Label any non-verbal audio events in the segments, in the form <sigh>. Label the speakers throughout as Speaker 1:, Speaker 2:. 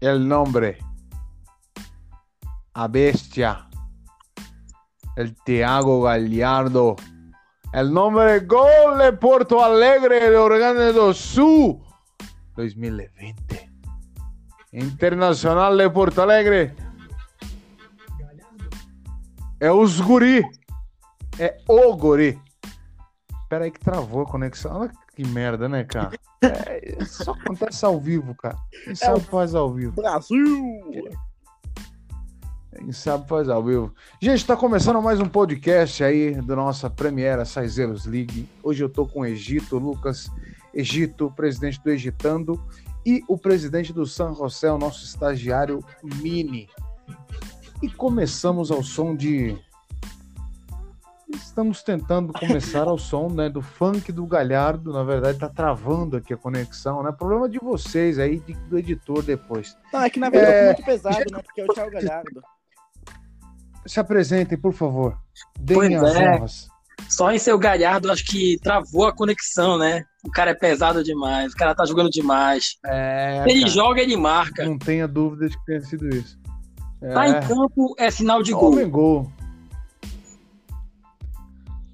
Speaker 1: el nombre, a bestia, el Thiago Gallardo, el nombre Gol de Porto Alegre de Organe do Sul 2020. Internacional de Porto Alegre. É os guri. É o guri. Pera aí que travou a conexão. Olha que merda, né, cara? É, só acontece ao vivo, cara. Quem sabe faz ao vivo.
Speaker 2: Brasil!
Speaker 1: Quem sabe faz ao vivo. Gente, tá começando mais um podcast aí da nossa Premiera Saizeiros League. Hoje eu tô com o Egito, Lucas Egito, presidente do Egitando, e o presidente do San José, o nosso estagiário Mini. E começamos ao som de Estamos tentando começar ao som né, do funk do Galhardo. Na verdade, tá travando aqui a conexão, né? Problema de vocês aí, de, do editor depois.
Speaker 2: Não, é que na verdade é muito pesado, né? Porque é o Thiago Galhardo.
Speaker 1: Se apresentem, por favor. Deem
Speaker 3: Pois
Speaker 1: as
Speaker 3: é.
Speaker 1: honras.
Speaker 3: Só em seu Galhardo, acho que travou a conexão, né? O cara é pesado demais, o cara tá jogando demais.
Speaker 1: É,
Speaker 3: ele
Speaker 1: cara,
Speaker 3: joga, ele marca.
Speaker 1: não tenha dúvida de que tenha sido isso. É,
Speaker 3: Tá em campo, é sinal de gol.
Speaker 1: homem gol.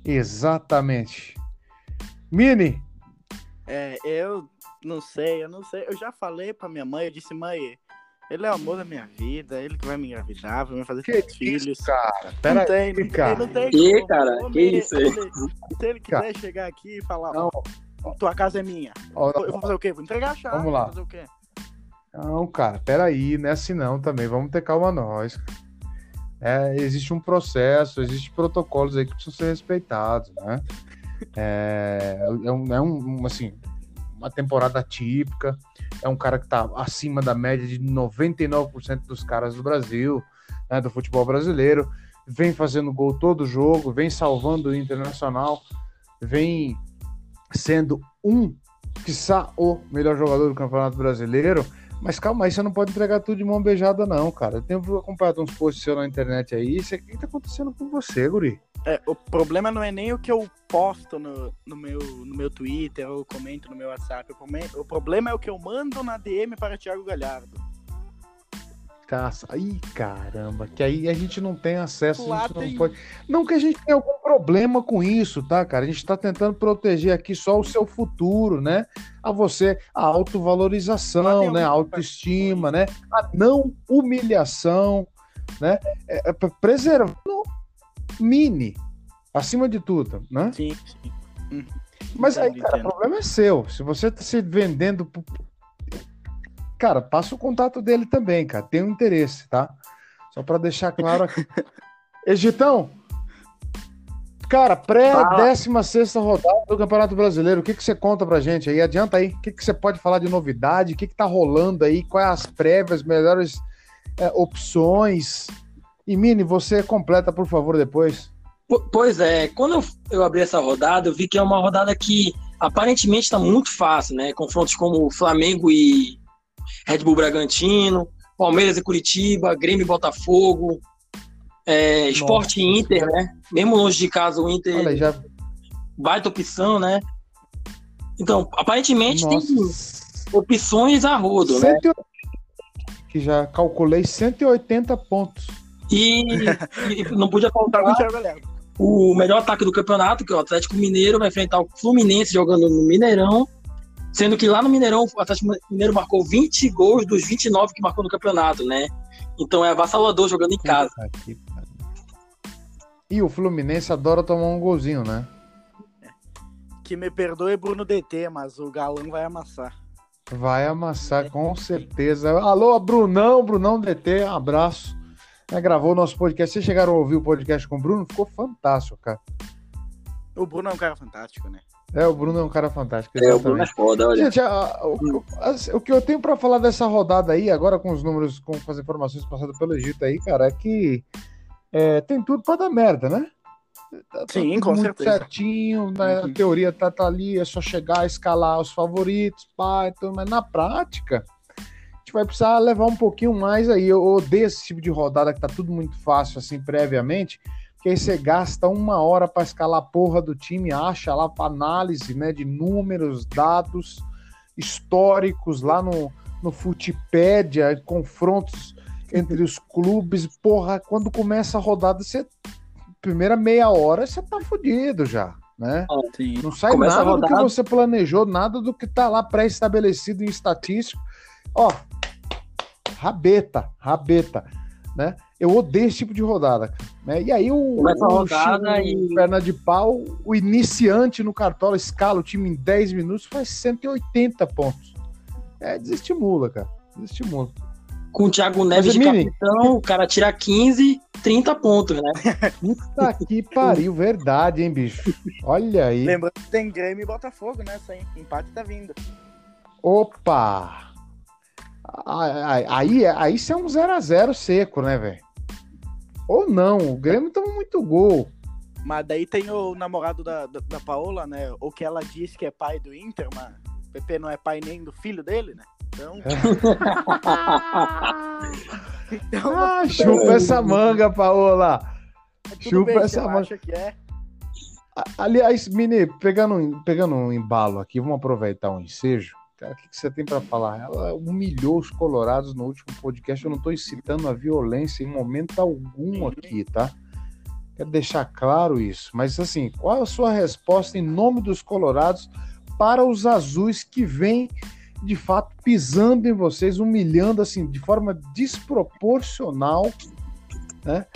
Speaker 1: Exatamente. Mini,
Speaker 2: É, eu não sei, eu não sei. Eu já falei pra minha mãe, eu disse, mãe, ele é o amor da minha vida, ele que vai me engravidar, vai me fazer
Speaker 1: que
Speaker 2: filhos.
Speaker 1: cara?
Speaker 2: Não
Speaker 1: Pera
Speaker 2: tem,
Speaker 1: aí,
Speaker 2: não tem,
Speaker 1: cara.
Speaker 2: não tem como.
Speaker 3: cara, que isso aí?
Speaker 2: ele- Se ele quiser chegar aqui e falar,
Speaker 1: Não,
Speaker 2: ó, tua casa é minha,
Speaker 1: ó,
Speaker 2: eu vou fazer o quê? Vou entregar a chave.
Speaker 1: Vamos lá.
Speaker 2: vou Fazer o quê?
Speaker 1: Não, cara, peraí, não é assim não também. Vamos ter calma nós. É, existe um processo, existem protocolos aí que precisam ser respeitados, né? É, é, um, é um- assim, uma temporada típica. É um cara que tá acima da média de 99% dos caras do Brasil, né, do futebol brasileiro. Vem fazendo gol todo jogo, vem salvando o Internacional, vem sendo um, quiçá, o melhor jogador do Campeonato Brasileiro. Mas calma aí, você não pode entregar tudo de mão beijada, não, cara. Eu tenho acompanhado uns posts seus na internet aí. Isso aqui tá acontecendo com você, Guri.
Speaker 2: É, o problema não é nem o que eu posto no, no, meu, no meu Twitter ou comento no meu WhatsApp. O o problema é o que eu mando na DM para Thiago Galhardo.
Speaker 1: Caça. Ih, caramba, que aí a gente não tem acesso, a gente não pode. Não que a gente tenha algum problema com isso, tá, cara? A gente tá tentando proteger aqui só o seu futuro, né? A você, a autovalorização, né? A autoestima, né? A não humilhação, né? É, é preservando mini, acima de tudo, né?
Speaker 2: Sim, sim.
Speaker 1: Mas aí, cara, o problema é seu. Se você tá se vendendo. Cara, passa o contato dele também, cara. Tem um interesse, tá? Só pra deixar claro aqui. <laughs> Egitão, cara, pré-16 rodada do Campeonato Brasileiro, o que, que você conta pra gente aí? Adianta aí. O que, que você pode falar de novidade? O que, que tá rolando aí? Quais as prévias, melhores é, opções? E Mini, você completa, por favor, depois.
Speaker 3: Po- Pois é, quando eu, eu abri essa rodada, eu vi que é uma rodada que aparentemente está muito fácil, né? Confrontos como Flamengo e Red Bull Bragantino, Palmeiras e Curitiba, Grêmio e Botafogo, é, Sport e Inter, né? Mesmo longe de casa, o Inter
Speaker 1: Olha já.
Speaker 3: baita opção, né? Então, aparentemente tem
Speaker 1: Nossa.
Speaker 3: opções a rodo, né?
Speaker 1: 180, que já calculei 180 pontos.
Speaker 3: E, e não podia <laughs>
Speaker 2: Tá
Speaker 3: faltar o melhor ataque do campeonato, que é o Atlético Mineiro, vai enfrentar o Fluminense jogando no Mineirão. Sendo que lá no Mineirão, o Atlético Mineiro marcou 20 gols dos 29 que marcou no campeonato, né? Então é avassalador jogando em casa.
Speaker 1: Pariu. E o Fluminense adora tomar um golzinho, né?
Speaker 2: Que me perdoe Bruno DT, mas o Galão vai amassar.
Speaker 1: Vai amassar com certeza. Alô, Brunão, Brunão DT, um abraço. É, gravou o nosso podcast. Vocês chegaram a ouvir o podcast com o Bruno? Ficou fantástico, cara.
Speaker 2: O Bruno é um cara fantástico, né?
Speaker 1: É, o Bruno é um cara fantástico.
Speaker 3: É, o Bruno é
Speaker 1: Exatamente.
Speaker 3: foda, olha.
Speaker 1: Gente, a- a- o, as- o que eu tenho pra falar dessa rodada aí, agora com os números, com, as informações passadas pelo Egito aí, cara, é que é, tem tudo pra dar merda, né? Tá, tá
Speaker 2: Sim,
Speaker 1: tudo
Speaker 2: com
Speaker 1: muito
Speaker 2: certeza.
Speaker 1: certinho, né?
Speaker 2: Uhum.
Speaker 1: a teoria tá, tá ali, é só chegar, escalar os favoritos, pá, então, mas na prática, a gente vai precisar levar um pouquinho mais aí. Eu odeio esse tipo de rodada que tá tudo muito fácil, assim, previamente, que aí você gasta uma hora para escalar a porra do time, acha lá para análise né, de números, dados históricos lá no, no Futipédia, confrontos entre os <laughs> clubes. Porra, quando começa a rodada, você. Primeira meia hora, você tá fudido já, né?
Speaker 2: Sim.
Speaker 1: Não sai
Speaker 3: Começa
Speaker 1: nada do que você planejou, nada do que tá lá pré-estabelecido em estatístico. Ó, rabeta, rabeta, né? Eu odeio esse tipo de rodada, cara, né? E aí o,
Speaker 3: Começa
Speaker 1: o
Speaker 3: rodada e-
Speaker 1: perna de pau, o iniciante no Cartola escala o time em 10 minutos, faz 180 pontos. É, desestimula, cara. Desestimula.
Speaker 3: Com o Thiago Neves de
Speaker 1: Mini-
Speaker 3: capitão, o cara tira 15, 30 pontos, né? <laughs>
Speaker 1: Puta que pariu, verdade, hein, bicho? Olha aí.
Speaker 2: Lembrando que tem Grêmio e Botafogo nessa, hein? Empate tá vindo.
Speaker 1: Opa! Aí, aí, aí isso é um 0x0 seco, né, velho? Ou não, o Grêmio toma muito gol.
Speaker 2: Mas daí tem o namorado da, da, da Paola, né? O que ela diz que é pai do Inter, mas o PP não é pai nem do filho dele, né? Então. <laughs> então
Speaker 1: Ah, chupa essa manga, Paola.
Speaker 2: tudo
Speaker 1: chupa
Speaker 2: bem,
Speaker 1: essa manga.
Speaker 2: que é.
Speaker 1: Aliás, Mini, pegando, um- pegando um embalo aqui, vamos aproveitar um ensejo. Cara, o que, que você tem para falar? Ela humilhou os colorados no último podcast. Eu não estou incitando a violência em momento algum aqui, tá? Quero deixar claro isso. Mas, assim, qual a sua resposta em nome dos colorados para os azuis que vêm, de fato, pisando em vocês, humilhando, assim, de forma desproporcional, né?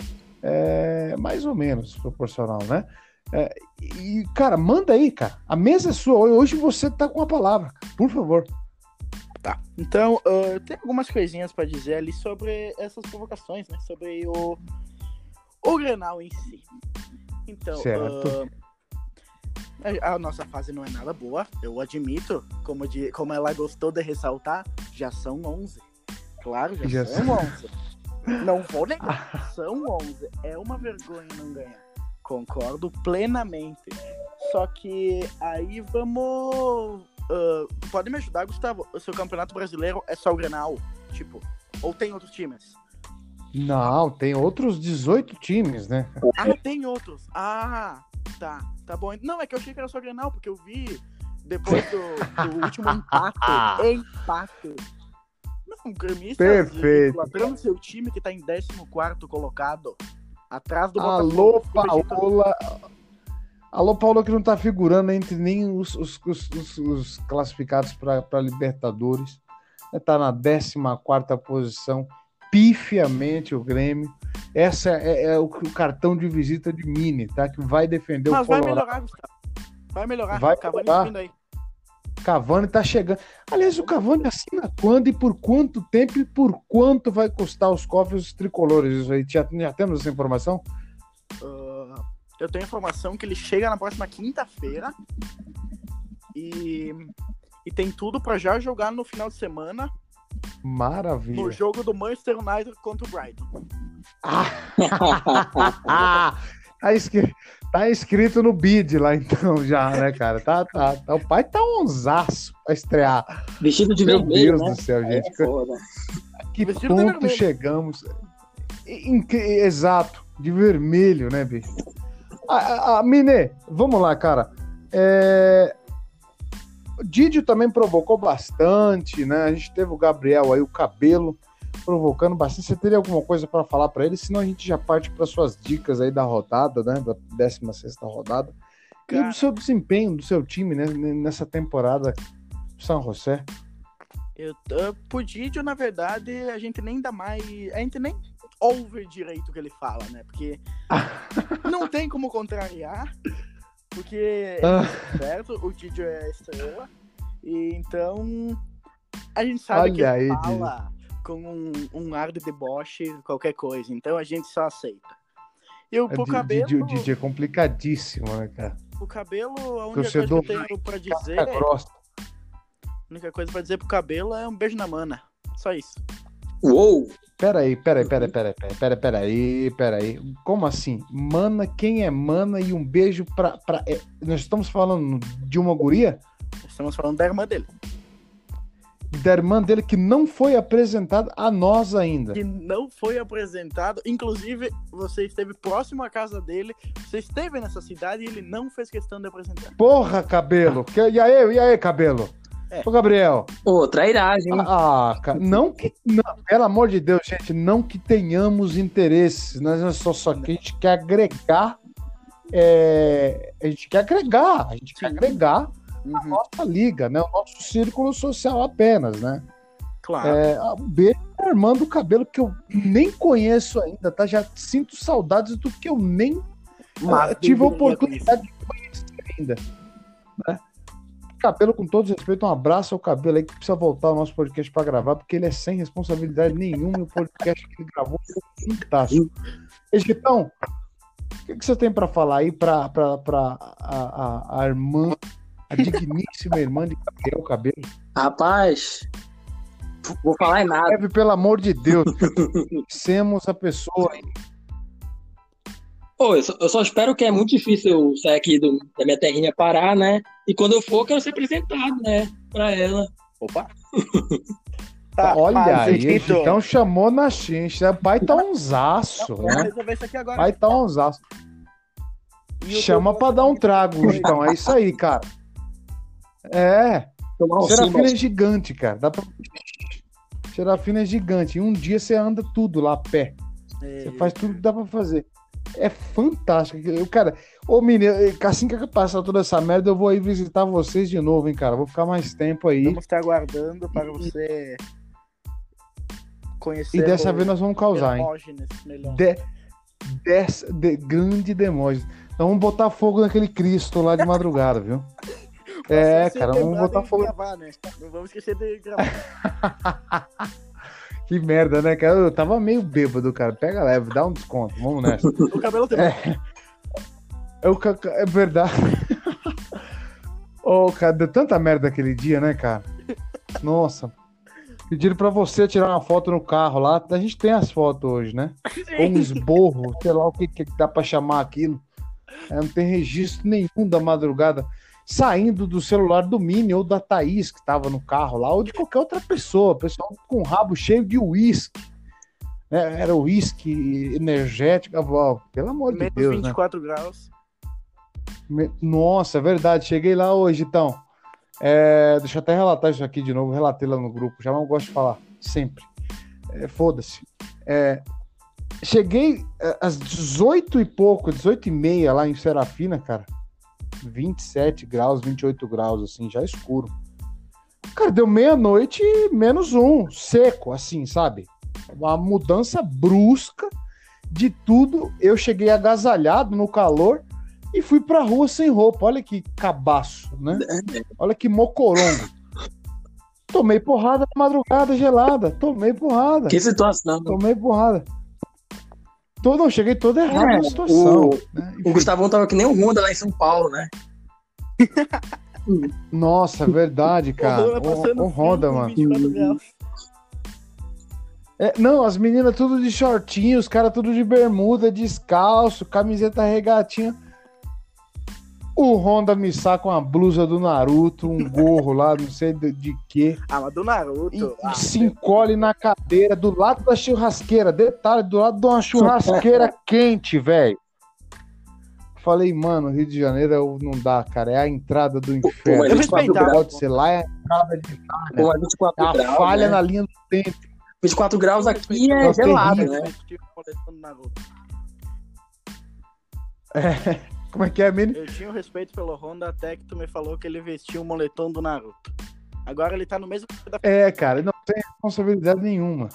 Speaker 1: É, mais ou menos proporcional, né? É, e, cara, manda aí, cara. A mesa é sua. Hoje você tá com a palavra, por favor.
Speaker 2: Tá. Então, ah, tem algumas coisinhas pra dizer ali sobre essas provocações, né? Sobre o, o Grenal em si. Então,
Speaker 1: Certo.
Speaker 2: ah, a, nossa fase não é nada boa, eu admito. Como, de, como ela gostou de ressaltar, já são 11. Claro, já,
Speaker 1: Já
Speaker 2: são
Speaker 1: são.
Speaker 2: 11. Não vou negar, <laughs> são 11. É uma vergonha não ganhar. Concordo plenamente. Só que aí vamos. ah, pode me ajudar, Gustavo? O seu campeonato brasileiro é só o Grenal? Tipo, ou tem outros times?
Speaker 1: Não, tem outros 18 times, né?
Speaker 2: Ah, tem outros. Ah, tá. Tá bom. Não, é que eu achei que era só Grenal, porque eu vi depois do, do último empate. <laughs> empate. Não, gremista.
Speaker 1: Perfeito.
Speaker 2: Ladrão seu time que tá em 14 colocado. Atrás do
Speaker 1: Alô,
Speaker 2: Botafogo.
Speaker 1: Paola. Alô, Paola, que não tá figurando entre nem os, os- os- os- os classificados para Libertadores. É, Tá na 14 posição, pifiamente o Grêmio. Essa é, é o, o cartão de visita de Mini, tá? Que vai defender
Speaker 2: Mas
Speaker 1: o
Speaker 2: vai
Speaker 1: Colorado.
Speaker 2: melhorar, Gustavo. Vai melhorar.
Speaker 1: Vai
Speaker 2: Cavani
Speaker 1: melhorar. Cavani tá chegando. Aliás, o Cavani assina quando e por quanto tempo e por quanto vai custar os cofres tricolores? Isso aí, já, já temos essa informação?
Speaker 2: Ah, eu tenho informação que ele chega na próxima quinta-feira e, e tem tudo pra já jogar no final de semana
Speaker 1: Maravilha.
Speaker 2: no jogo do Manchester United contra o Brighton.
Speaker 1: Ah, <laughs> tá, escrito, tá escrito no bid lá então <laughs> já, né, cara? Tá, tá, tá. O pai tá onzaço pra estrear.
Speaker 3: Vestido de
Speaker 1: Meu
Speaker 3: vermelho,
Speaker 1: Deus
Speaker 3: né?
Speaker 1: do céu, gente.
Speaker 3: É.
Speaker 1: Que
Speaker 2: Vestido
Speaker 1: ponto chegamos. Inc- Exato, de vermelho, né, bicho? A, a, a Mine, vamos lá, cara. É... O Didio também provocou bastante, né? A gente teve o Gabriel aí, o cabelo, provocando bastante. Você teria alguma coisa para falar para ele? Senão a gente já parte para suas dicas aí da rodada, né? Da 16 rodada. E
Speaker 2: Cara.
Speaker 1: do seu desempenho, do seu time, né? Nessa temporada San José.
Speaker 2: Eu, uh, pro Didio, na verdade, a gente nem dá mais. A gente nem ouve direito o que ele fala, né? Porque <laughs> não tem como contrariar. Porque
Speaker 1: Ah.
Speaker 2: é certo, o Didio é a estrela. E então a gente sabe
Speaker 1: Olha
Speaker 2: que ele
Speaker 1: aí,
Speaker 2: fala com um, um ar de deboche, qualquer coisa. Então a gente só aceita. E o
Speaker 1: Di-
Speaker 2: cabelo,
Speaker 1: o Didi é complicadíssimo, né, cara?
Speaker 2: o cabelo, a única
Speaker 1: Torcedor
Speaker 2: coisa que eu tenho pra dizer,
Speaker 1: grossa.
Speaker 2: a única coisa pra dizer pro cabelo é um beijo na mana. Só isso.
Speaker 3: Uou!
Speaker 1: Peraí, peraí, peraí, peraí, peraí, peraí, peraí, peraí. Como assim? Mana, quem é mana e um beijo pra. pra é, nós estamos falando de uma guria?
Speaker 2: Estamos falando da irmã dele.
Speaker 1: Da irmã dele que não foi apresentada a nós ainda.
Speaker 2: que não foi apresentado. Inclusive, você esteve próximo à casa dele, você esteve nessa cidade e ele não fez questão de apresentar.
Speaker 1: Porra, cabelo! Que- E aí, e aí, cabelo? É. Ô, Gabriel.
Speaker 3: Pô, trairagem.
Speaker 1: Ah, cara, não que. Não, pelo amor de Deus, gente, não que tenhamos interesses. Nós é só, só que a gente quer agregar. É, a gente quer agregar, a gente Sim. quer agregar. A nossa liga, né? O nosso círculo social apenas, né?
Speaker 2: Claro. É,
Speaker 1: um beijo Armando Cabelo, que eu nem conheço ainda, tá? Já sinto saudades do que eu nem Mas, uh, tive a oportunidade de conhecer ainda. Né? Cabelo, com todo respeito, um abraço ao Cabelo aí que precisa voltar ao nosso podcast para gravar, porque ele é sem responsabilidade nenhuma e o podcast que ele gravou foi fantástico. Egitão, o que, que você tem para falar aí para a, a, a irmã, a digníssima irmã de Gabriel Cabelo?
Speaker 3: Rapaz, vou falar em nada.
Speaker 1: Deve, pelo amor de Deus, semos a pessoa aí
Speaker 3: Pô, eu só, eu só, espero que é muito difícil eu sair aqui do, da minha terrinha parar, né? E quando eu for, eu quero ser apresentado, né? Pra ela.
Speaker 2: Opa! <laughs>
Speaker 1: tá, Olha aí, então chamou na chincha. Pai tá um zaço, né? Vamos resolver isso aqui agora. Pai tá um zaço. Chama pra dar um trago, então. É isso aí, cara. É. Serafina é gigante, cara. Dá pra... Serafina é gigante. Um dia você anda tudo lá a pé. É. Você faz tudo que dá pra fazer é fantástico. Eu, cara, ô menino, assim que passar toda essa merda, eu vou aí visitar vocês de novo, hein, cara. Vou ficar mais tempo aí.
Speaker 2: Vamos estar aguardando para você conhecer.
Speaker 1: E dessa vez nós vamos causar, hein? De, dessa, de, grande Demógenes. Então vamos botar fogo naquele Cristo lá de madrugada, viu? É, cara, vamos botar fogo. Gravar, né?
Speaker 2: Não vamos esquecer de gravar. <laughs>
Speaker 1: Que merda, né, cara? Eu tava meio bêbado, cara. Pega leve, dá um desconto. Vamos nessa. <laughs>
Speaker 2: o cabelo também. É,
Speaker 1: eu, é verdade. <laughs> Ô, oh, cara, deu tanta merda aquele dia, né, cara? Nossa. Pediram pra você tirar uma foto no carro lá. A gente tem as fotos hoje, né? Ou um esborro, sei lá o que, que dá pra chamar aquilo. É, não tem registro nenhum da madrugada saindo do celular do Mini ou da Thaís, que estava no carro lá, ou de qualquer outra pessoa, pessoal com o rabo cheio de uísque. É, era uísque energético, ó, pelo amor Menos de Deus.
Speaker 2: 24
Speaker 1: né?
Speaker 2: graus.
Speaker 1: Nossa, é verdade. Cheguei lá hoje, então. É, deixa eu até relatar isso aqui de novo. Relatei lá no grupo. Já não gosto de falar. Sempre. É, Foda-se. É, cheguei é, às 18 e pouco, 18 e meia lá em Serafina, cara. 27 graus, 28 graus, assim, já escuro. Cara, deu meia-noite menos um, seco, assim, sabe? Uma mudança brusca de tudo. Eu cheguei agasalhado no calor e fui pra rua sem roupa. Olha que cabaço, né? Olha que mocorongo. Tomei porrada na madrugada gelada. Tomei porrada.
Speaker 3: Que situação.
Speaker 1: Tomei porrada. Todo, eu cheguei todo errado é, na situação.
Speaker 3: O, né? o Gustavão tava que nem o Honda lá em São Paulo, né? <laughs>
Speaker 1: Nossa, verdade, cara. O, o, o Honda, mano. É, não, as meninas tudo de shortinho, os caras tudo de bermuda, descalço, camiseta regatinha. O Honda me saca uma blusa do Naruto, um gorro lá, não sei de, de quê.
Speaker 2: Ah, mas do Naruto.
Speaker 1: E, ah, se encolhe na cadeira, do lado da churrasqueira. Detalhe, do lado de uma churrasqueira <laughs> quente, velho. Falei, mano, Rio de Janeiro não dá, cara. É a entrada do inferno.
Speaker 2: Eu respeitava.
Speaker 1: Pode ser lá, é a entrada de 24 é a graus, falha né? na linha do tempo.
Speaker 3: 24 graus aqui é gelado, né?
Speaker 1: É. Como é que é, Mini?
Speaker 2: Eu tinha um respeito pelo Honda até que tu me falou que ele vestia o moletom do Naruto. Agora ele tá no mesmo.
Speaker 1: É, cara, não tem responsabilidade nenhuma.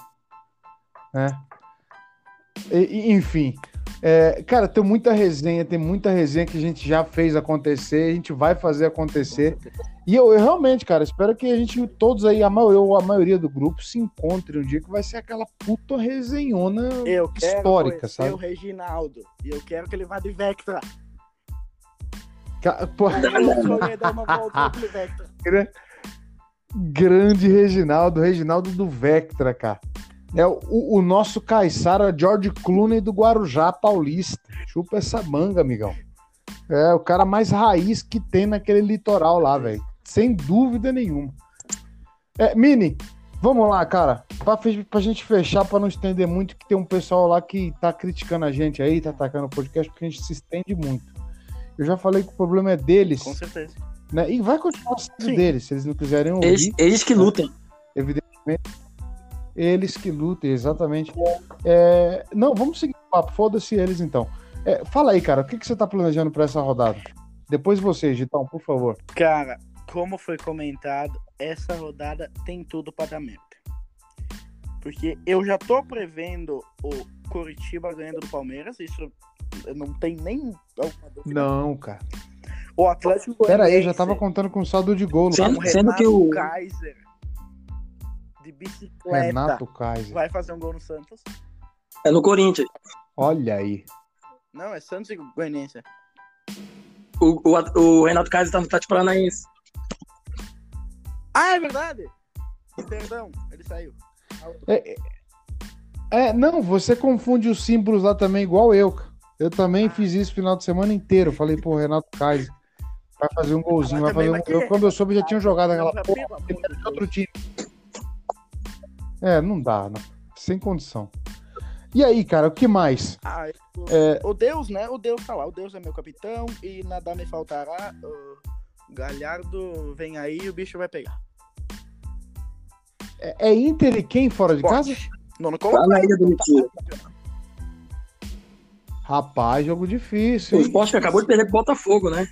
Speaker 1: É. E, enfim. É, cara, tem muita resenha, tem muita resenha que a gente já fez acontecer, a gente vai fazer acontecer. E eu, eu realmente, cara, espero que a gente, todos aí, a maioria, a maioria do grupo, se encontre um dia que vai ser aquela puta resenhona eu histórica, sabe?
Speaker 2: Eu o Reginaldo. E eu quero que ele vá de Vectra.
Speaker 1: Pô. Grande Reginaldo, Reginaldo do Vectra, cara. É o, o nosso Caissara George Clooney do Guarujá Paulista. Chupa essa manga, amigão. É o cara mais raiz que tem naquele litoral lá, velho. Sem dúvida nenhuma. É, Mini, vamos lá, cara. Pra, pra gente fechar, pra não estender muito, que tem um pessoal lá que tá criticando a gente aí, tá atacando o podcast, porque a gente se estende muito. Eu já falei que o problema é deles.
Speaker 2: Com certeza.
Speaker 1: Né? E vai continuar sendo
Speaker 2: Sim.
Speaker 1: deles, se eles não quiserem ouvir.
Speaker 3: Eles, eles que lutem.
Speaker 1: evidentemente. Eles que lutem, exatamente. É, não, vamos seguir o papo. Foda-se eles então. É, fala aí, cara, o que, que você tá planejando pra essa rodada? Depois você, Gitão, por favor.
Speaker 2: Cara, como foi comentado, essa rodada tem tudo para dar merda. Porque eu já tô prevendo o Curitiba ganhando do Palmeiras, isso não tem nem.
Speaker 1: Não, cara.
Speaker 2: O Atlético
Speaker 1: Pera aí, eu já tava contando com saldo de gol.
Speaker 3: Sendo- sendo que
Speaker 2: Renato
Speaker 3: o-
Speaker 2: Kaiser de bicicleta
Speaker 1: Renato Kaiser.
Speaker 2: vai fazer um gol no Santos.
Speaker 3: É no Corinthians.
Speaker 1: Olha aí.
Speaker 2: Não, é Santos e Goianiense.
Speaker 3: O, o, o Renato Kaiser tá no Tati Paranaense.
Speaker 2: Ah, é verdade! Perdão, ele saiu.
Speaker 1: É, é, não, você confunde os símbolos lá também, igual eu. Eu também fiz isso o final de semana inteiro. Falei, pô, Renato Kaiser vai fazer um golzinho, vai fazer um... eu, Quando eu soube, já tinham jogado aquela porra.
Speaker 2: de
Speaker 1: outro time. É, não dá, não. sem condição. E aí, cara, o que mais?
Speaker 2: Ah, eu-
Speaker 1: É,
Speaker 2: O Deus, né? O Deus tá lá. O Deus é meu capitão e nada me faltará. O Galhardo vem aí e o bicho vai pegar.
Speaker 1: É é Inter e quem fora de casa?
Speaker 3: Tá na Ilha do Retiro.
Speaker 1: Rapaz, jogo difícil,
Speaker 3: O que acabou de perder pro Botafogo, né?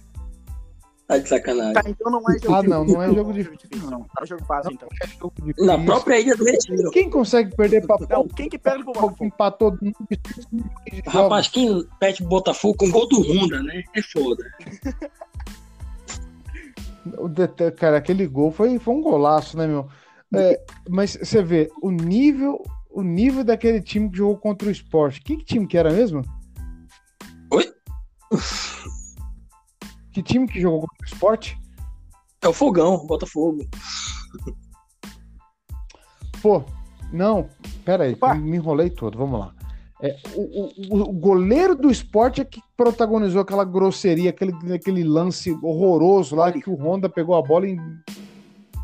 Speaker 3: Tá de sacanagem.
Speaker 2: Tá, então não é jogo
Speaker 1: Ah, não, não é jogo difícil,
Speaker 2: não. É jogo fácil, então.
Speaker 1: É jogo difícil.
Speaker 3: Na própria Ilha do Retiro.
Speaker 1: Quem consegue perder pra
Speaker 2: Não, quem que perde pro
Speaker 1: Botafogo empatou
Speaker 3: Rapaz, quem perde pro Botafogo com gol do Honda, né? É foda.
Speaker 1: Cara, aquele gol foi, foi um golaço, né, meu? É, mas você vê, o nível, o nível daquele time que jogou contra o esporte. Que, que time que era mesmo?
Speaker 3: Oi?
Speaker 1: Que time que jogou contra o esporte?
Speaker 3: É o Fogão, Botafogo.
Speaker 1: Pô, não, pera aí,
Speaker 2: Opa.
Speaker 1: me enrolei todo, vamos lá. É, o, o- o goleiro do esporte é que protagonizou aquela grosseria, aquele, aquele lance horroroso lá que o Honda pegou a bola e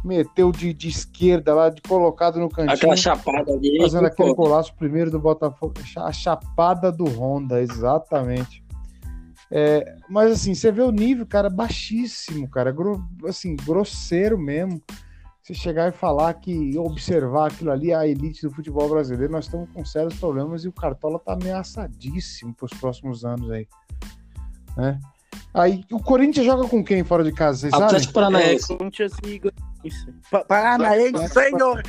Speaker 1: meteu de, de esquerda lá, de colocado no cantinho.
Speaker 3: Aquela chapada ali.
Speaker 1: Fazendo aquele golaço primeiro do Botafogo. A chapada do Honda, exatamente. É, mas assim, você vê o nível, cara, baixíssimo, cara. gro- assim, grosseiro mesmo. Você chegar e falar que observar aquilo ali, a elite do futebol brasileiro, nós estamos com sérios problemas e o Cartola tá ameaçadíssimo para os próximos anos aí. Né? Aí, o Corinthians joga com quem fora de casa, vocês sabem?
Speaker 3: Atlético
Speaker 2: É,
Speaker 3: Paranaense.
Speaker 2: Corinthians e Goianiense. Pa- Paranaense, senhor!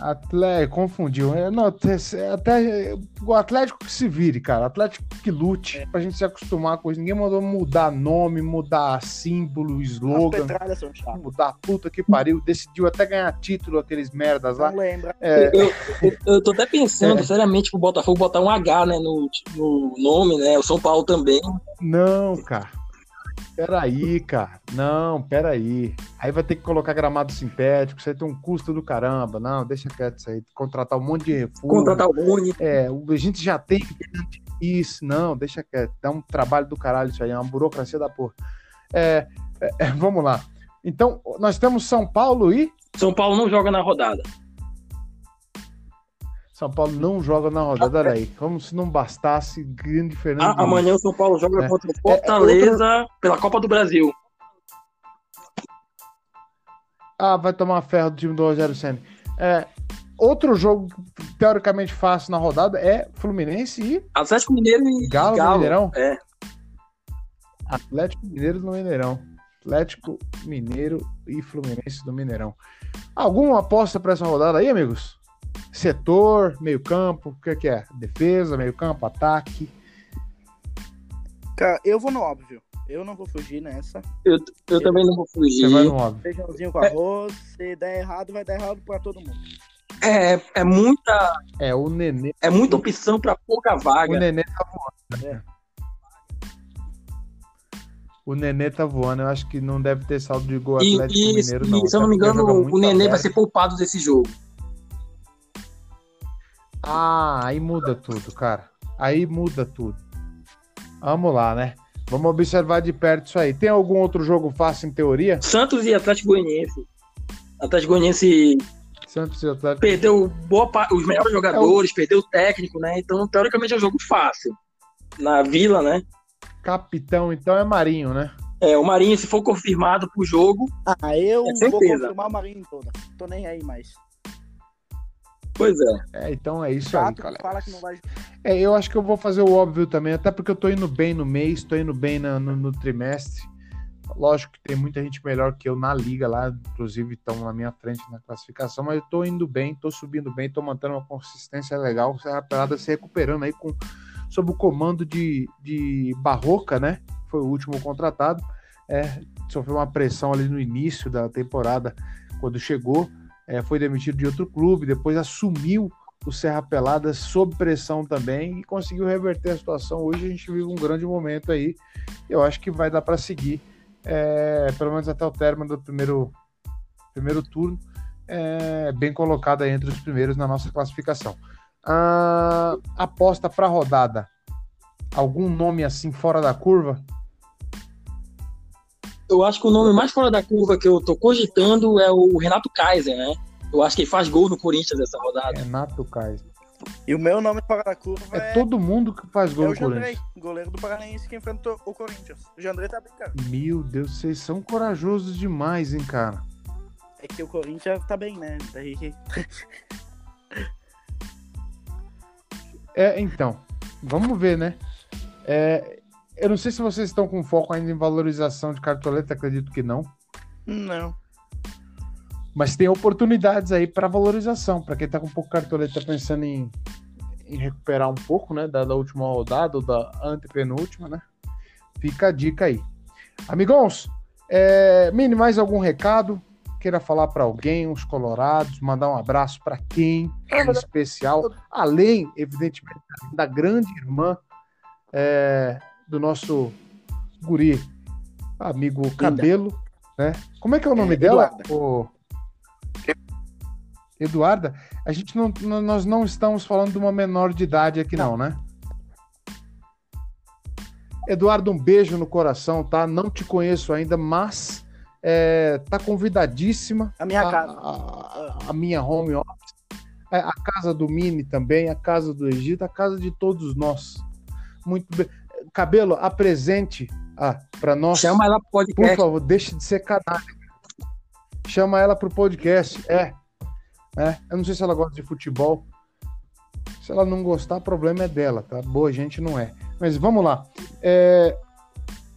Speaker 1: Atlético, confundiu. É, não, até, até- o Atlético que se vire, cara. Atlético que lute pra gente se acostumar com isso. Ninguém mandou mudar nome, mudar símbolo, slogan, mudar puta que pariu. Decidiu até ganhar título aqueles merdas lá.
Speaker 2: Não lembra.
Speaker 1: É,
Speaker 3: Eu, eu, eu tô até pensando
Speaker 1: É.
Speaker 3: seriamente pro Botafogo botar um H, né, no, no nome, né? O São Paulo também.
Speaker 1: não, cara. Peraí, cara. Não, peraí. Aí vai ter que colocar gramado sintético, isso aí tem um custo do caramba. Não, deixa quieto isso aí. Contratar um monte de refúgio.
Speaker 3: Contratar o Rony.
Speaker 1: É, a gente já tem isso, não, deixa quieto, dá um trabalho do caralho isso aí, é uma burocracia da porra. É, é, é, vamos lá. Então, nós temos São Paulo e
Speaker 3: São Paulo não joga na rodada.
Speaker 1: São Paulo não joga na rodada, olha aí, como se não bastasse grande Fernando.
Speaker 3: A-
Speaker 1: Diniz.
Speaker 3: amanhã o São Paulo joga
Speaker 1: É.
Speaker 3: contra o Fortaleza pela Copa do Brasil.
Speaker 1: Ah, vai tomar ferro do time do Rogério Senna. É, outro jogo teoricamente fácil na rodada é Fluminense e
Speaker 3: Atlético Mineiro e
Speaker 1: Galo, no Mineirão.
Speaker 3: É.
Speaker 1: Atlético Mineiro no Mineirão. Atlético Mineiro e Fluminense no Mineirão. Alguma aposta para essa rodada aí, amigos? Setor, meio-campo, o que, que é? Defesa, meio-campo, ataque.
Speaker 2: Cara, eu vou no óbvio. Eu não vou fugir nessa.
Speaker 3: Eu, eu também não vou
Speaker 1: Você vai
Speaker 3: fugir.
Speaker 1: no óbvio.
Speaker 2: Feijãozinho com arroz. Se der errado, vai dar errado pra todo mundo.
Speaker 3: É, é, muita,
Speaker 1: É, o Nenê.
Speaker 3: é muita opção pra pouca
Speaker 1: O
Speaker 3: vaga.
Speaker 1: Nenê tá voando. né? O Nenê tá voando. Eu acho que não deve ter saldo de gol
Speaker 3: E,
Speaker 1: Atlético
Speaker 3: e-
Speaker 1: Mineiro,
Speaker 3: e,
Speaker 1: não.
Speaker 3: se eu não me engano, o Nenê vai ser poupado desse jogo.
Speaker 1: Ah, aí muda tudo, cara. Aí muda tudo. Vamos lá, né? Vamos observar de perto isso aí. Tem algum outro jogo fácil em teoria?
Speaker 3: Santos e Atlético Goianiense. Atlético Goianiense
Speaker 1: Santos e Atlético.
Speaker 3: perdeu boa pa- os melhores jogadores, perdeu o técnico, né? Então, teoricamente, é um jogo fácil. Na Vila, né?
Speaker 1: Capitão, então, é Marinho, né?
Speaker 3: É, o Marinho, se for confirmado pro jogo.
Speaker 2: Ah, eu
Speaker 3: É
Speaker 2: vou confirmar o Marinho toda. Tô nem aí mais.
Speaker 3: Pois é.
Speaker 1: É, então é isso aí,
Speaker 2: Chato, que não vai.
Speaker 1: É, eu acho que eu vou fazer o óbvio também, até porque eu tô indo bem no mês, tô indo bem na- no, no trimestre. Lógico que tem muita gente melhor que eu na liga lá, inclusive estão na minha frente na classificação, mas eu tô indo bem, tô subindo bem, tô mantendo uma consistência legal, Serra Pelada se recuperando aí com, sob o comando de, de Barroca, né? Foi o último contratado. É, sofreu uma pressão ali no início da temporada, quando chegou, é, foi demitido de outro clube, depois assumiu o Serra Pelada sob pressão também e conseguiu reverter a situação. Hoje a gente vive um grande momento aí. Eu acho que vai dar para seguir, é, pelo menos até o término do primeiro, primeiro turno, é, bem colocado aí entre os primeiros na nossa classificação. Ah, aposta para rodada. Algum nome assim fora da curva?
Speaker 3: Eu acho que o nome mais fora da curva que eu tô cogitando é o Renato Kaiser, né? Eu acho que ele faz gol no Corinthians essa rodada.
Speaker 1: Renato Kaiser.
Speaker 2: E o meu nome fora da curva
Speaker 1: É
Speaker 2: é,
Speaker 1: todo mundo que faz
Speaker 2: é
Speaker 1: gol
Speaker 2: o
Speaker 1: no
Speaker 2: Jandrei,
Speaker 1: Corinthians.
Speaker 2: goleiro do Paranaense que enfrentou o Corinthians. O Jandrei tá brincando.
Speaker 1: Meu Deus, vocês são corajosos demais, hein, cara?
Speaker 2: É que o Corinthians tá bem, né? Daí
Speaker 1: É, então, vamos ver, né? É, eu não sei se vocês estão com foco ainda em valorização de cartoleta, acredito que não.
Speaker 2: Não.
Speaker 1: Mas tem oportunidades aí para valorização. Para quem tá com pouco cartoleta pensando em, em recuperar um pouco, né? Da, da última rodada ou da antepenúltima, né? Fica a dica aí. Amigões, é, Mini, mais algum recado? Queira falar para alguém, os colorados, mandar um abraço para quem em especial, além, evidentemente, da grande irmã é, do nosso guri, amigo Cabelo, né? Como é que é o nome
Speaker 2: É,
Speaker 1: dela?
Speaker 2: Eduarda.
Speaker 1: A gente não, nós não estamos falando de uma menor de idade aqui não, né? Eduardo, um beijo no coração, tá? Não te conheço ainda, mas é, tá convidadíssima.
Speaker 2: A minha
Speaker 1: a,
Speaker 2: casa.
Speaker 1: A, a minha home office, é, a casa do Mini também, a casa do Egito, a casa de todos nós. Muito bem. Cabelo, apresente ah, para nós.
Speaker 3: Chama ela pro
Speaker 1: Por
Speaker 3: podcast.
Speaker 1: favor, deixe de ser canalha. Chama ela pro podcast. É. é. Eu não sei se ela gosta de futebol. Se ela não gostar, o problema é dela, tá? Boa gente não é. Mas vamos lá. É,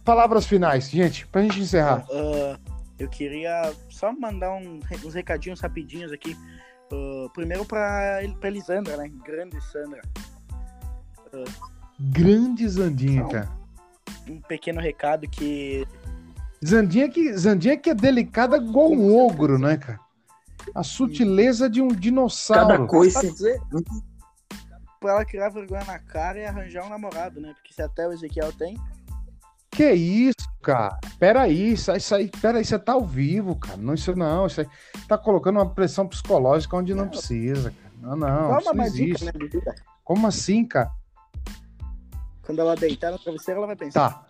Speaker 1: Palavras finais, gente, pra gente encerrar.
Speaker 2: Ah, eu queria só mandar um- uns recadinhos rapidinhos aqui. Ah, primeiro pra, El- pra Elisandra, né? Grande Sandra.
Speaker 1: Grande Zandinha,
Speaker 2: Não.
Speaker 1: cara.
Speaker 2: Um pequeno recado que
Speaker 1: Zandinha que, Zandinha que é delicada igual um ogro, né, cara? A sutileza de um
Speaker 3: Cada
Speaker 1: dinossauro.
Speaker 3: coisa.
Speaker 2: Pra ela criar vergonha na cara e arranjar um namorado, né? Porque se até o Ezequiel tem,
Speaker 1: Que isso, cara? Peraí, isso, isso aí, peraí, você tá ao vivo, cara. Não, isso não, isso aí tá colocando uma pressão psicológica onde não,
Speaker 2: Não.
Speaker 1: precisa, cara. Não, não,
Speaker 2: dá
Speaker 1: isso não
Speaker 2: mais dica,
Speaker 1: existe.
Speaker 2: né.
Speaker 1: Como assim, cara?
Speaker 2: Quando ela deitar no travesseiro, ela vai pensar.
Speaker 1: Tá.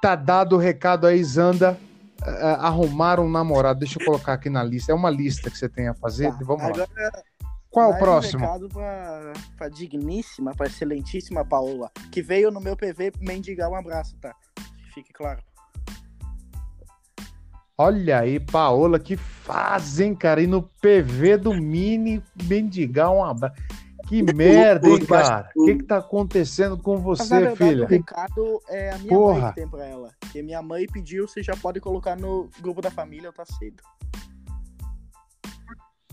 Speaker 1: Tá dado o recado aí, Zanda. eh, arrumar um namorado. Deixa eu colocar aqui na lista. É uma lista que você tem a fazer.
Speaker 2: Tá,
Speaker 1: Vamos lá.
Speaker 2: Agora,
Speaker 1: Qual é o
Speaker 2: mais um
Speaker 1: próximo?
Speaker 2: recado pra, pra digníssima, pra excelentíssima Paola, que veio no meu PV mendigar um abraço, tá? Que Fique claro.
Speaker 1: Olha aí, Paola, que fazem, cara. E no PV do Mini, mendigar um abraço. Que merda, hein, cara? O que que tá acontecendo com
Speaker 2: Mas,
Speaker 1: você,
Speaker 2: verdade,
Speaker 1: filha?
Speaker 2: o recado é a minha
Speaker 1: Porra.
Speaker 2: mãe que tem pra ela. Que minha mãe pediu, você já pode colocar no grupo da família, tá cedo.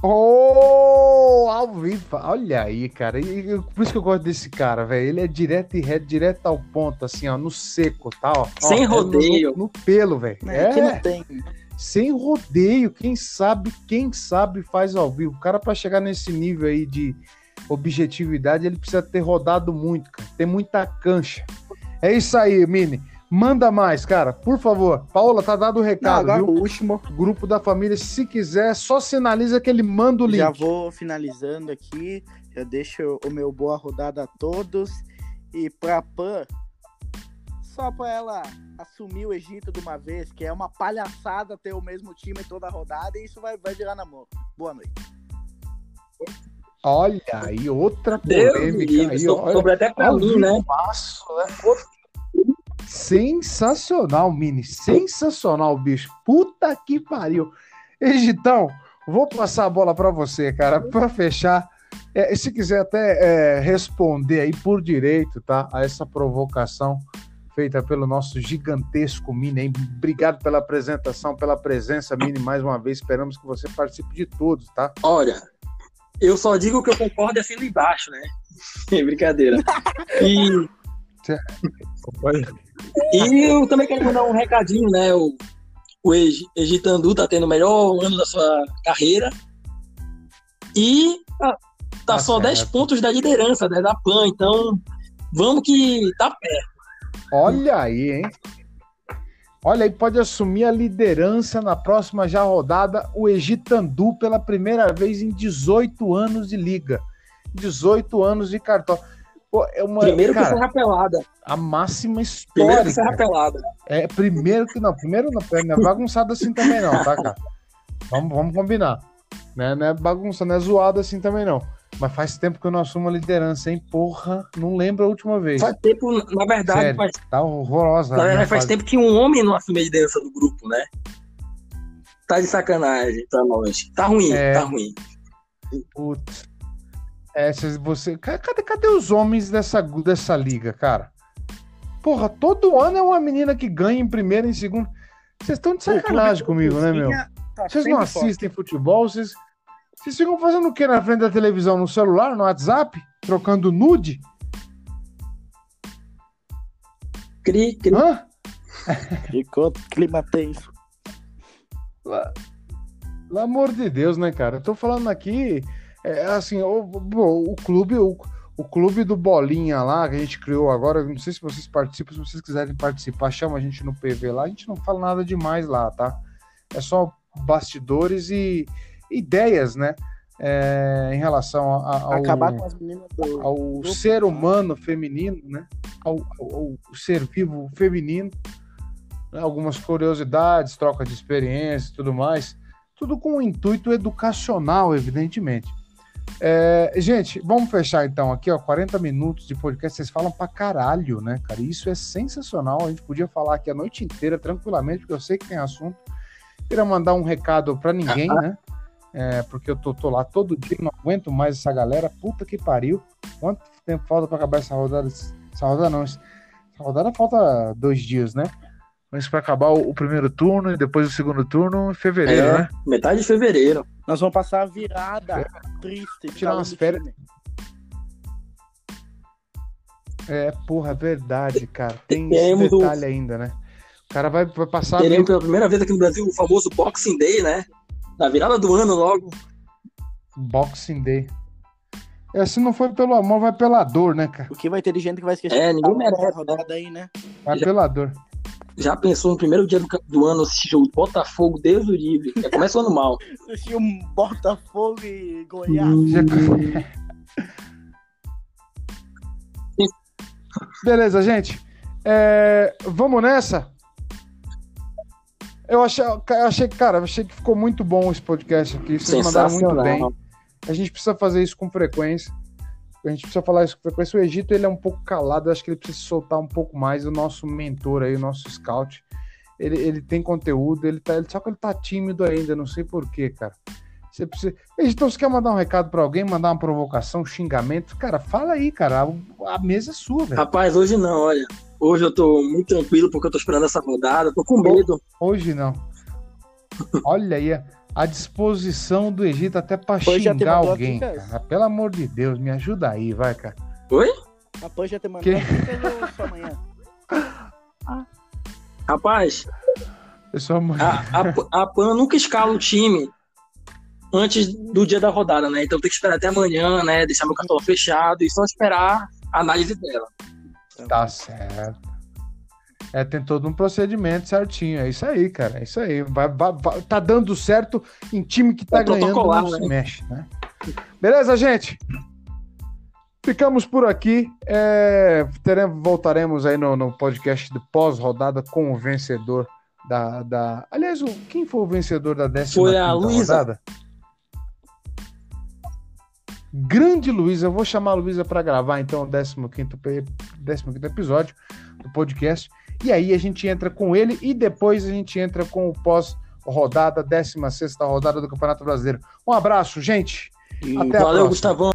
Speaker 1: Oh, ao vivo. Olha aí, cara. E, e- por isso que eu gosto desse cara, velho. Ele é direto e reto, direto ao ponto, assim, ó, no seco, tá? Ó,
Speaker 3: Sem
Speaker 1: Ó, é
Speaker 3: rodeio.
Speaker 1: No, no pelo, velho.
Speaker 2: Que
Speaker 1: É,
Speaker 2: não tem.
Speaker 1: sem rodeio. Quem sabe, quem sabe faz ao vivo. O cara, pra chegar nesse nível aí de objetividade, ele precisa ter rodado muito, cara. Ter muita cancha. É isso aí, Mini. Manda mais, cara, por favor. Paola, tá dado o
Speaker 2: Não,
Speaker 1: recado,
Speaker 2: agora
Speaker 1: viu?
Speaker 2: o último.
Speaker 1: Grupo da família, se quiser, só sinaliza que ele manda o link.
Speaker 2: Já vou finalizando aqui. Já deixo o meu boa rodada a todos. E pra Pan, só pra ela assumir o Egito de uma vez, que é uma palhaçada ter o mesmo time toda a rodada, e isso vai, vai virar namoro. Boa noite.
Speaker 1: Olha aí, outra
Speaker 3: Deus
Speaker 1: polêmica.
Speaker 3: livre,
Speaker 1: aí, olha,
Speaker 3: sobre até pra mim, né?
Speaker 1: né? Sensacional, Mini. Sensacional, bicho. Puta que pariu. Egitão, vou passar a bola para você, cara, para fechar. É, se quiser até é, responder aí por direito, tá? A essa provocação feita pelo nosso gigantesco Mini. Hein? Obrigado pela apresentação, pela presença, Mini, mais uma vez. Esperamos que você participe de todos, tá?
Speaker 3: Olha, eu só digo que eu concordo e assino embaixo, né? <laughs> Brincadeira. E, e eu também quero mandar um recadinho, né? O, o Egi- Egitandu tá tendo o melhor ano da sua carreira. E tá, tá
Speaker 1: Tá
Speaker 3: só 10
Speaker 1: certo.
Speaker 3: pontos da liderança, né? Da PAN. Então, vamos que tá perto.
Speaker 1: Olha aí, hein? Olha aí, pode assumir a liderança na próxima já rodada o Egitandu pela primeira vez em 18 anos de liga. 18 anos de cartão. Pô, é uma,
Speaker 3: Primeiro que
Speaker 1: cara,
Speaker 3: Serra Pelada.
Speaker 1: a máxima
Speaker 3: Primeiro que Serra. Pelada.
Speaker 1: É, primeiro que não, primeiro não, não é bagunçado assim também não, tá, cara? Vamos, vamos combinar. Né? Não é bagunça, não é zoado assim também não. Mas faz tempo que eu não assumo a liderança, hein? Porra, não lembro a última vez.
Speaker 3: Faz tempo, na verdade,
Speaker 1: Sério,
Speaker 3: faz,
Speaker 1: Tá horrorosa.
Speaker 3: na verdade, faz
Speaker 1: fase.
Speaker 3: tempo que um homem não assume a liderança do grupo, né? Tá de sacanagem pra nós. Tá ruim,
Speaker 1: É.
Speaker 3: tá ruim.
Speaker 1: Putz. É, você, ca- cadê, cadê os homens dessa, dessa liga, cara? Porra, todo ano é uma menina que ganha em primeiro e em segundo. Vocês estão de sacanagem comigo, né, meu?
Speaker 2: Cozinha tá
Speaker 1: Vocês não assistem futebol? Vocês, vocês ficam fazendo o que na frente da televisão? No celular, no WhatsApp? Trocando nude?
Speaker 3: Cri, cri.
Speaker 1: Hã? <laughs>
Speaker 2: Ficou clima tenso.
Speaker 1: Lá- Pelo amor de Deus, né, cara? Eu tô falando aqui, é, assim, o, o, o clube, o, o clube do Bolinha lá, que a gente criou agora, não sei se vocês participam, se vocês quiserem participar, chama a gente no PV lá, a gente não fala nada demais lá, tá? É só bastidores e ideias, né? É, em relação a- a- ao,
Speaker 2: Acabar com as meninas do.
Speaker 1: ao
Speaker 2: grupo.
Speaker 1: ser humano feminino, né? Ao, ao- ao ser vivo feminino, né? algumas curiosidades, troca de experiência e tudo mais, tudo com um intuito educacional, evidentemente. É, gente, vamos fechar então aqui, ó, 40 minutos de podcast, vocês falam pra caralho, né, cara? Isso é sensacional, a gente podia falar aqui a noite inteira tranquilamente, porque eu sei que tem assunto. Queria mandar um recado pra ninguém, <laughs> né? É, porque eu tô, tô lá todo dia, não aguento mais essa galera. Puta que pariu. Quanto tempo falta pra acabar essa rodada? Essa rodada não. Essa rodada falta dois dias, né? Mas pra acabar o, o primeiro turno e depois o segundo turno em fevereiro,
Speaker 3: É,
Speaker 1: né?
Speaker 3: metade de fevereiro.
Speaker 2: Nós vamos passar a virada triste.
Speaker 1: Tirar umas
Speaker 2: do
Speaker 1: férias. É, porra, é verdade, cara. Tem
Speaker 3: Teremos
Speaker 1: esse detalhe ainda, né? O cara vai, vai passar.
Speaker 3: Teremos pela primeira vez aqui no Brasil o famoso Boxing Day, né? Na virada do ano logo.
Speaker 1: Boxing Day. É, se não for pelo amor, vai pela dor, né, cara?
Speaker 2: Porque vai ter gente que vai esquecer.
Speaker 3: É, ninguém merece,
Speaker 2: rodada aí, né?
Speaker 1: Vai
Speaker 3: Já-
Speaker 1: pela dor.
Speaker 3: Já pensou no primeiro dia do, do ano esse jogo Botafogo, Deus o livre. Já começa o ano mal. <laughs>
Speaker 2: Assistir um Botafogo e Goiás.
Speaker 1: Já- <laughs> Beleza, gente. É, vamos nessa? Eu achei, achei, cara, achei que ficou muito bom esse podcast aqui. Vocês mandaram muito bem. A gente precisa fazer isso com frequência. A gente precisa falar isso com frequência. O Egito ele é um pouco calado, eu acho que ele precisa soltar um pouco mais. O nosso mentor aí, o nosso scout, ele, ele tem conteúdo, ele tá, ele, só que ele tá tímido ainda, não sei porquê, cara. Você precisa. Egito, você quer mandar um recado pra alguém, mandar uma provocação, um xingamento? Cara, fala aí, cara. A, a mesa é sua, velho.
Speaker 3: Rapaz, hoje não, olha. Hoje eu tô muito tranquilo porque eu tô esperando essa rodada. Tô com medo.
Speaker 1: Hoje não. <laughs> Olha aí, a- disposição do Egito até pra xingar alguém, cara. Pelo amor de Deus, me ajuda aí, vai, cara.
Speaker 3: Oi?
Speaker 2: A Pan já te mandou
Speaker 1: Que?
Speaker 2: só amanhã? <laughs>
Speaker 3: Rapaz,
Speaker 1: Eu sou uma...
Speaker 3: a, a, a PAN nunca escala o time antes do dia da rodada, né? Então tem que esperar até amanhã, né? Deixar meu cartão fechado e só esperar a análise dela.
Speaker 1: Tá certo. É, tem todo um procedimento certinho. É isso aí, cara. É isso aí. Vai, vai- vai- tá dando certo em time que tá
Speaker 3: É
Speaker 1: ganhando, não se
Speaker 3: né?
Speaker 1: mexe, né? Beleza, gente? Ficamos por aqui. É, teremos, voltaremos aí no, no podcast de pós-rodada com o vencedor da. da... Aliás, o, quem foi o vencedor da décima
Speaker 3: Foi a
Speaker 1: quinta
Speaker 3: Luísa.
Speaker 1: Grande Luísa, eu vou chamar a Luísa para gravar então o 15 episódio do podcast. E aí a gente entra com ele e depois a gente entra com o pós-rodada, 16 rodada do Campeonato Brasileiro. Um abraço, gente.
Speaker 3: Até Valeu, Gustavão.